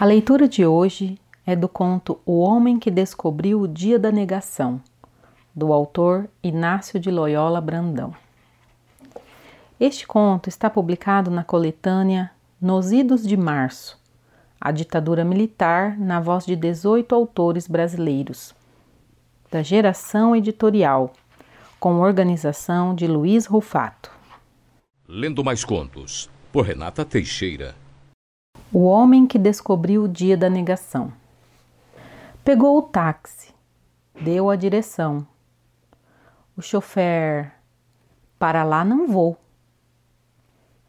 A leitura de hoje é do conto O Homem que Descobriu o Dia da Negação, do autor Inácio de Loyola Brandão. Este conto está publicado na coletânea Nos Idos de Março, a ditadura militar na voz de 18 autores brasileiros, da Geração Editorial, com organização de Luiz Rufato. Lendo mais contos, por Renata Teixeira. O homem que descobriu o dia da negação. Pegou o táxi, deu a direção. O chofer, para lá não vou.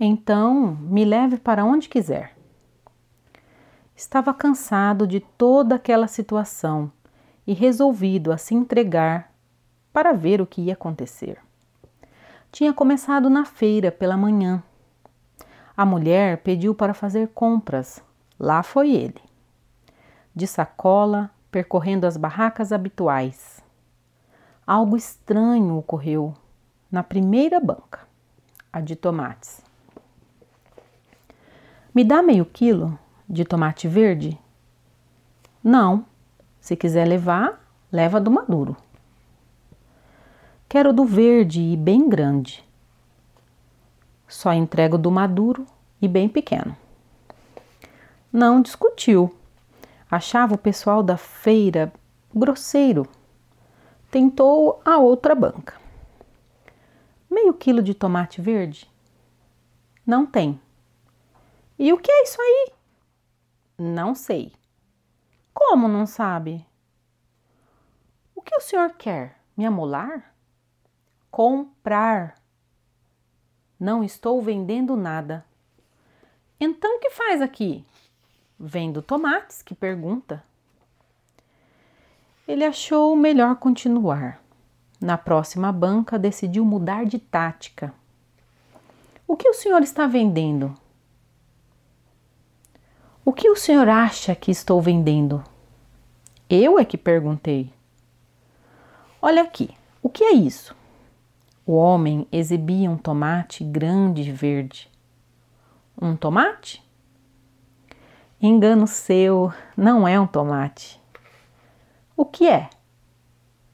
Então, me leve para onde quiser. Estava cansado de toda aquela situação e resolvido a se entregar para ver o que ia acontecer. Tinha começado na feira pela manhã a mulher pediu para fazer compras. Lá foi ele. De sacola, percorrendo as barracas habituais. Algo estranho ocorreu na primeira banca, a de tomates. Me dá meio quilo de tomate verde? Não. Se quiser levar, leva do maduro. Quero do verde e bem grande. Só entrego do maduro e bem pequeno. Não discutiu. Achava o pessoal da feira grosseiro. Tentou a outra banca. Meio quilo de tomate verde? Não tem. E o que é isso aí? Não sei. Como não sabe? O que o senhor quer? Me amolar? Comprar. Não estou vendendo nada. Então o que faz aqui? Vendo tomates, que pergunta. Ele achou melhor continuar. Na próxima banca, decidiu mudar de tática. O que o senhor está vendendo? O que o senhor acha que estou vendendo? Eu é que perguntei. Olha aqui, o que é isso? O homem exibia um tomate grande e verde. Um tomate? Engano seu, não é um tomate. O que é?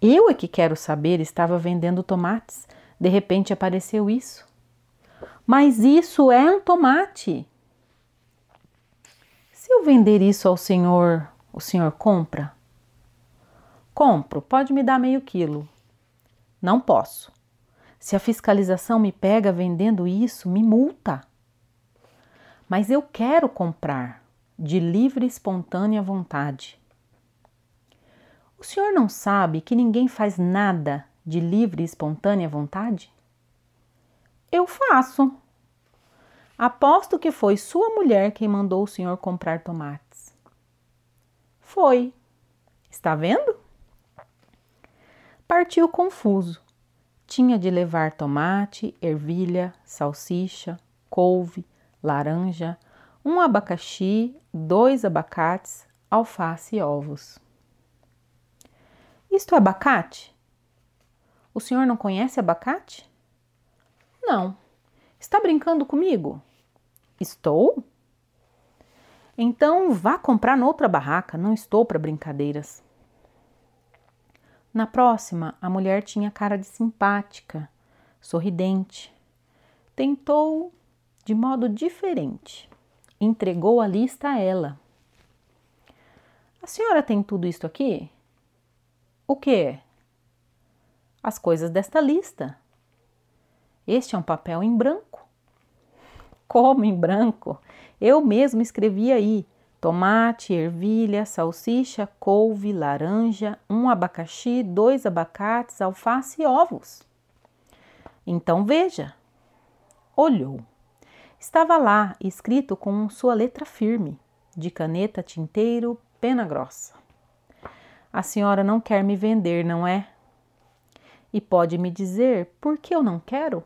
Eu é que quero saber, estava vendendo tomates. De repente apareceu isso. Mas isso é um tomate. Se eu vender isso ao senhor, o senhor compra? Compro, pode me dar meio quilo. Não posso. Se a fiscalização me pega vendendo isso, me multa. Mas eu quero comprar de livre e espontânea vontade. O senhor não sabe que ninguém faz nada de livre e espontânea vontade? Eu faço. Aposto que foi sua mulher quem mandou o senhor comprar tomates. Foi. Está vendo? Partiu confuso tinha de levar tomate, ervilha, salsicha, couve, laranja, um abacaxi, dois abacates, alface e ovos. Isto é abacate? O senhor não conhece abacate? Não. Está brincando comigo? Estou? Então vá comprar noutra barraca, não estou para brincadeiras. Na próxima, a mulher tinha cara de simpática, sorridente. Tentou de modo diferente. Entregou a lista a ela. A senhora tem tudo isto aqui? O que? As coisas desta lista. Este é um papel em branco. Como em branco? Eu mesmo escrevi aí tomate, ervilha, salsicha, couve, laranja, um abacaxi, dois abacates, alface e ovos. Então veja. Olhou. Estava lá, escrito com sua letra firme, de caneta, tinteiro, pena grossa. A senhora não quer me vender, não é? E pode me dizer por que eu não quero?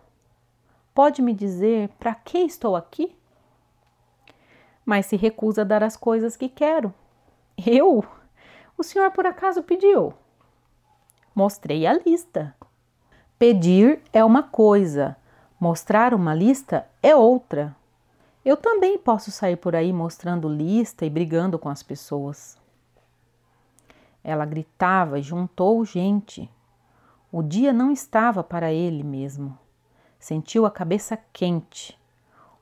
Pode me dizer para que estou aqui? Mas se recusa a dar as coisas que quero. Eu? O senhor por acaso pediu? Mostrei a lista. Pedir é uma coisa, mostrar uma lista é outra. Eu também posso sair por aí mostrando lista e brigando com as pessoas. Ela gritava e juntou gente. O dia não estava para ele mesmo. Sentiu a cabeça quente.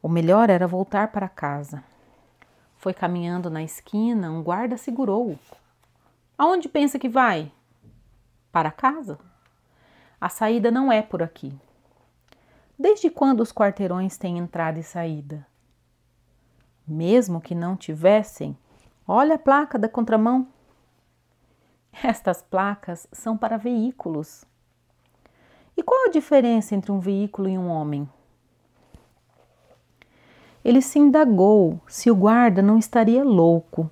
O melhor era voltar para casa. Foi caminhando na esquina, um guarda segurou-o. Aonde pensa que vai? Para casa. A saída não é por aqui. Desde quando os quarteirões têm entrada e saída? Mesmo que não tivessem, olha a placa da contramão. Estas placas são para veículos. E qual a diferença entre um veículo e um homem? Ele se indagou se o guarda não estaria louco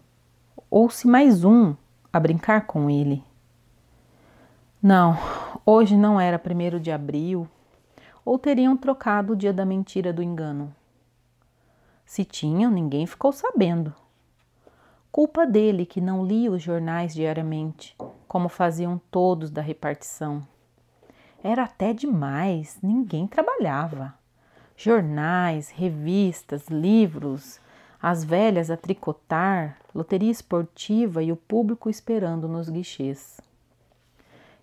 ou se mais um a brincar com ele. Não, hoje não era primeiro de abril, ou teriam trocado o dia da mentira do engano. Se tinham, ninguém ficou sabendo. Culpa dele que não lia os jornais diariamente, como faziam todos da repartição. Era até demais, ninguém trabalhava. Jornais, revistas, livros, as velhas a tricotar, loteria esportiva e o público esperando nos guichês.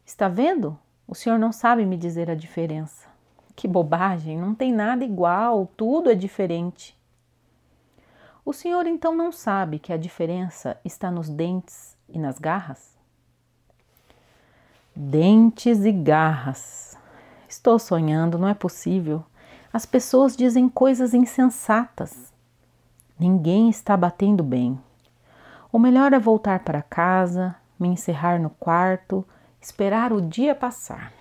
Está vendo? O senhor não sabe me dizer a diferença. Que bobagem, não tem nada igual, tudo é diferente. O senhor então não sabe que a diferença está nos dentes e nas garras? Dentes e garras. Estou sonhando, não é possível. As pessoas dizem coisas insensatas. Ninguém está batendo bem. O melhor é voltar para casa, me encerrar no quarto, esperar o dia passar.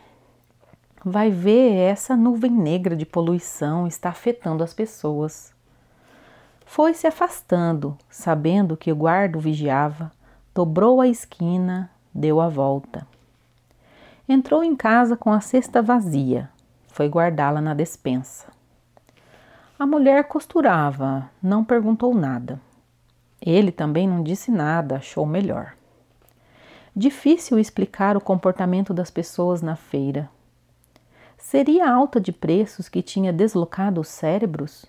Vai ver essa nuvem negra de poluição está afetando as pessoas. Foi se afastando, sabendo que o guarda vigiava, dobrou a esquina, deu a volta. Entrou em casa com a cesta vazia, foi guardá-la na despensa. A mulher costurava, não perguntou nada. Ele também não disse nada, achou melhor. Difícil explicar o comportamento das pessoas na feira. Seria a alta de preços que tinha deslocado os cérebros?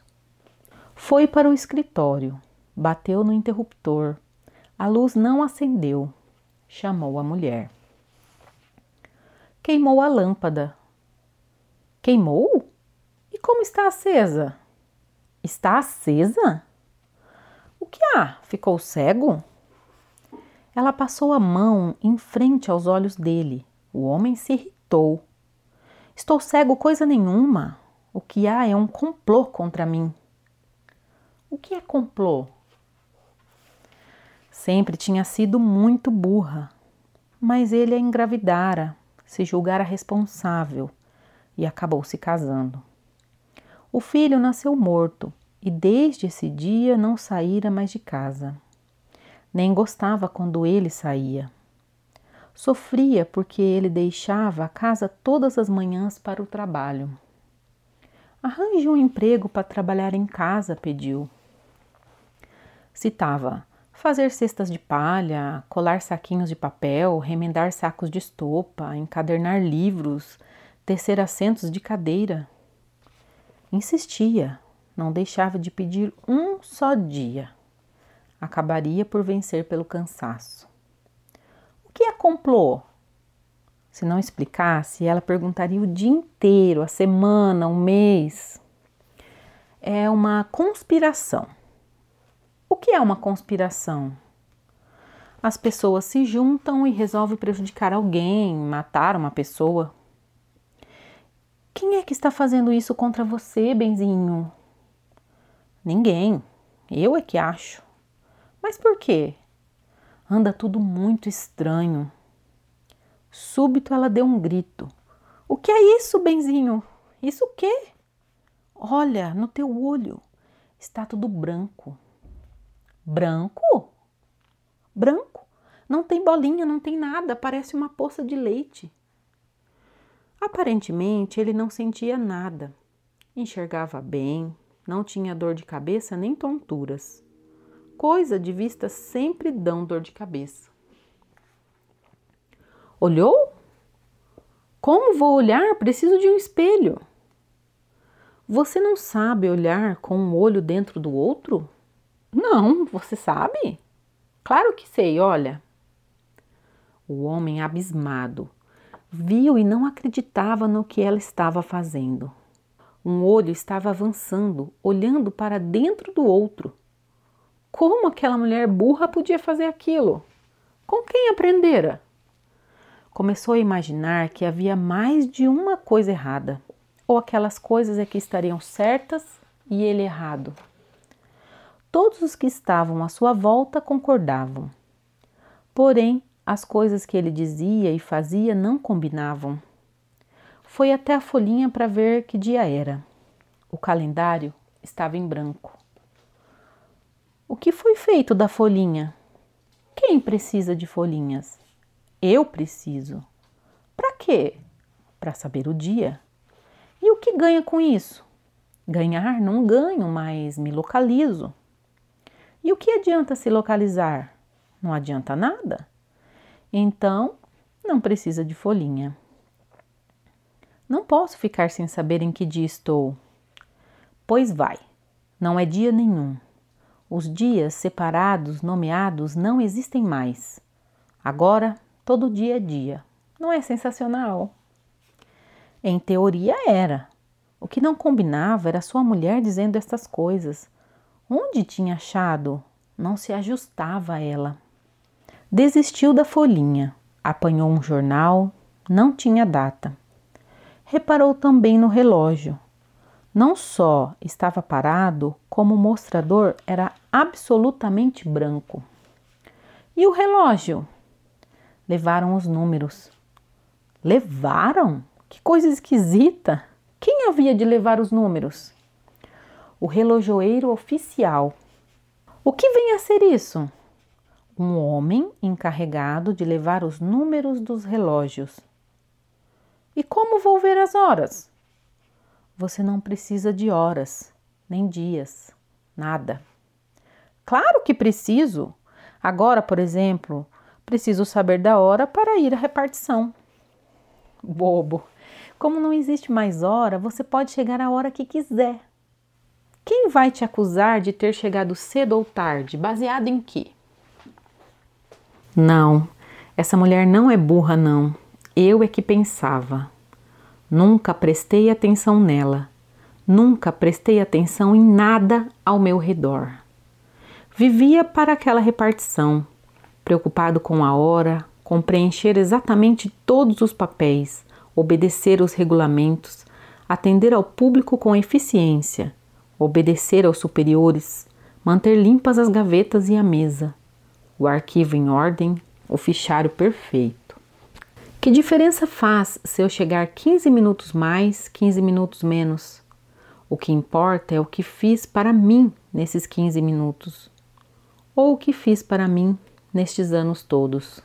Foi para o escritório, bateu no interruptor. A luz não acendeu. Chamou a mulher. Queimou a lâmpada. Queimou? E como está acesa? Está acesa? O que há? Ficou cego? Ela passou a mão em frente aos olhos dele. O homem se irritou. Estou cego coisa nenhuma. O que há é um complô contra mim. O que é complô? Sempre tinha sido muito burra, mas ele a engravidara, se julgara responsável e acabou se casando. O filho nasceu morto e desde esse dia não saíra mais de casa. Nem gostava quando ele saía. Sofria porque ele deixava a casa todas as manhãs para o trabalho. Arranje um emprego para trabalhar em casa, pediu. Citava fazer cestas de palha, colar saquinhos de papel, remendar sacos de estopa, encadernar livros, tecer assentos de cadeira. Insistia, não deixava de pedir um só dia. Acabaria por vencer pelo cansaço. O que é complô? Se não explicasse, ela perguntaria o dia inteiro, a semana, o mês. É uma conspiração o que é uma conspiração? As pessoas se juntam e resolvem prejudicar alguém, matar uma pessoa. Quem é que está fazendo isso contra você, benzinho? Ninguém. Eu é que acho. Mas por quê? Anda tudo muito estranho. Súbito ela deu um grito. O que é isso, benzinho? Isso o quê? Olha, no teu olho está tudo branco. Branco? Branco? Não tem bolinha, não tem nada, parece uma poça de leite. Aparentemente ele não sentia nada. Enxergava bem, não tinha dor de cabeça nem tonturas. Coisa de vista sempre dão dor de cabeça. Olhou? Como vou olhar? Preciso de um espelho. Você não sabe olhar com um olho dentro do outro? Não, você sabe? Claro que sei, olha. O homem, abismado, viu e não acreditava no que ela estava fazendo. Um olho estava avançando, olhando para dentro do outro. Como aquela mulher burra podia fazer aquilo? Com quem aprendera? Começou a imaginar que havia mais de uma coisa errada, ou aquelas coisas é que estariam certas e ele errado. Todos os que estavam à sua volta concordavam. Porém, as coisas que ele dizia e fazia não combinavam. Foi até a folhinha para ver que dia era. O calendário estava em branco. O que foi feito da folhinha? Quem precisa de folhinhas? Eu preciso. Para quê? Para saber o dia. E o que ganha com isso? Ganhar não ganho, mas me localizo. E o que adianta se localizar? Não adianta nada. Então, não precisa de folhinha. Não posso ficar sem saber em que dia estou. Pois vai, não é dia nenhum. Os dias separados, nomeados, não existem mais. Agora, todo dia é dia. Não é sensacional? Em teoria era. O que não combinava era sua mulher dizendo estas coisas. Onde tinha achado? Não se ajustava a ela. Desistiu da folhinha, apanhou um jornal, não tinha data. Reparou também no relógio. Não só estava parado, como o mostrador era absolutamente branco. E o relógio? Levaram os números. Levaram? Que coisa esquisita! Quem havia de levar os números? o relojoeiro oficial. O que vem a ser isso? Um homem encarregado de levar os números dos relógios. E como vou ver as horas? Você não precisa de horas, nem dias, nada. Claro que preciso. Agora, por exemplo, preciso saber da hora para ir à repartição. Bobo. Como não existe mais hora, você pode chegar a hora que quiser. Quem vai te acusar de ter chegado cedo ou tarde? Baseado em quê? Não, essa mulher não é burra, não. Eu é que pensava. Nunca prestei atenção nela. Nunca prestei atenção em nada ao meu redor. Vivia para aquela repartição, preocupado com a hora, com preencher exatamente todos os papéis, obedecer os regulamentos, atender ao público com eficiência obedecer aos superiores, manter limpas as gavetas e a mesa, o arquivo em ordem, o fichário perfeito. Que diferença faz se eu chegar 15 minutos mais, 15 minutos menos? O que importa é o que fiz para mim nesses 15 minutos, ou o que fiz para mim nestes anos todos.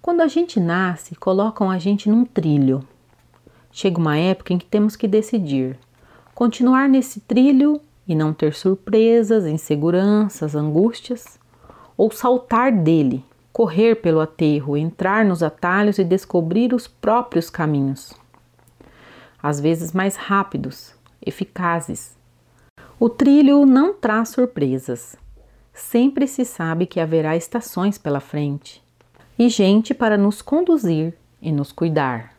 Quando a gente nasce, colocam a gente num trilho. Chega uma época em que temos que decidir continuar nesse trilho e não ter surpresas, inseguranças, angústias, ou saltar dele, correr pelo aterro, entrar nos atalhos e descobrir os próprios caminhos. Às vezes mais rápidos, eficazes. O trilho não traz surpresas. Sempre se sabe que haverá estações pela frente e gente para nos conduzir e nos cuidar.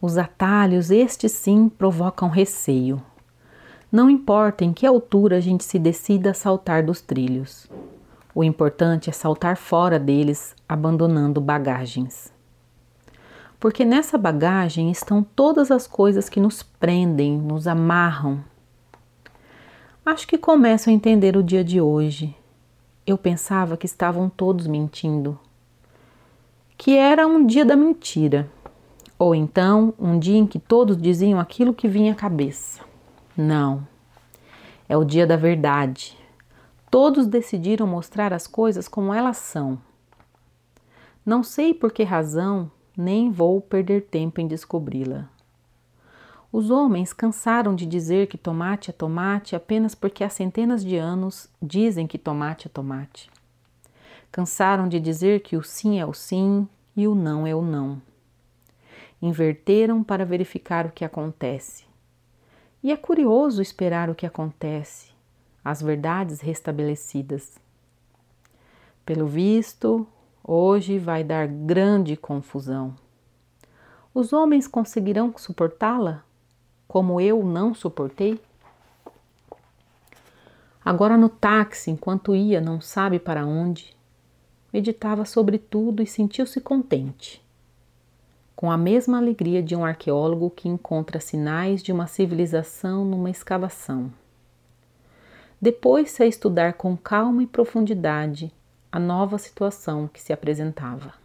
Os atalhos, estes sim, provocam receio. Não importa em que altura a gente se decida a saltar dos trilhos. O importante é saltar fora deles, abandonando bagagens. Porque nessa bagagem estão todas as coisas que nos prendem, nos amarram. Acho que começo a entender o dia de hoje. Eu pensava que estavam todos mentindo, que era um dia da mentira ou então um dia em que todos diziam aquilo que vinha à cabeça. Não. É o dia da verdade. Todos decidiram mostrar as coisas como elas são. Não sei por que razão, nem vou perder tempo em descobri-la. Os homens cansaram de dizer que tomate é tomate apenas porque há centenas de anos dizem que tomate é tomate. Cansaram de dizer que o sim é o sim e o não é o não inverteram para verificar o que acontece. E é curioso esperar o que acontece, as verdades restabelecidas. Pelo visto, hoje vai dar grande confusão. Os homens conseguirão suportá-la como eu não suportei? Agora no táxi, enquanto ia não sabe para onde, meditava sobre tudo e sentiu-se contente com a mesma alegria de um arqueólogo que encontra sinais de uma civilização numa escavação. Depois se a estudar com calma e profundidade a nova situação que se apresentava.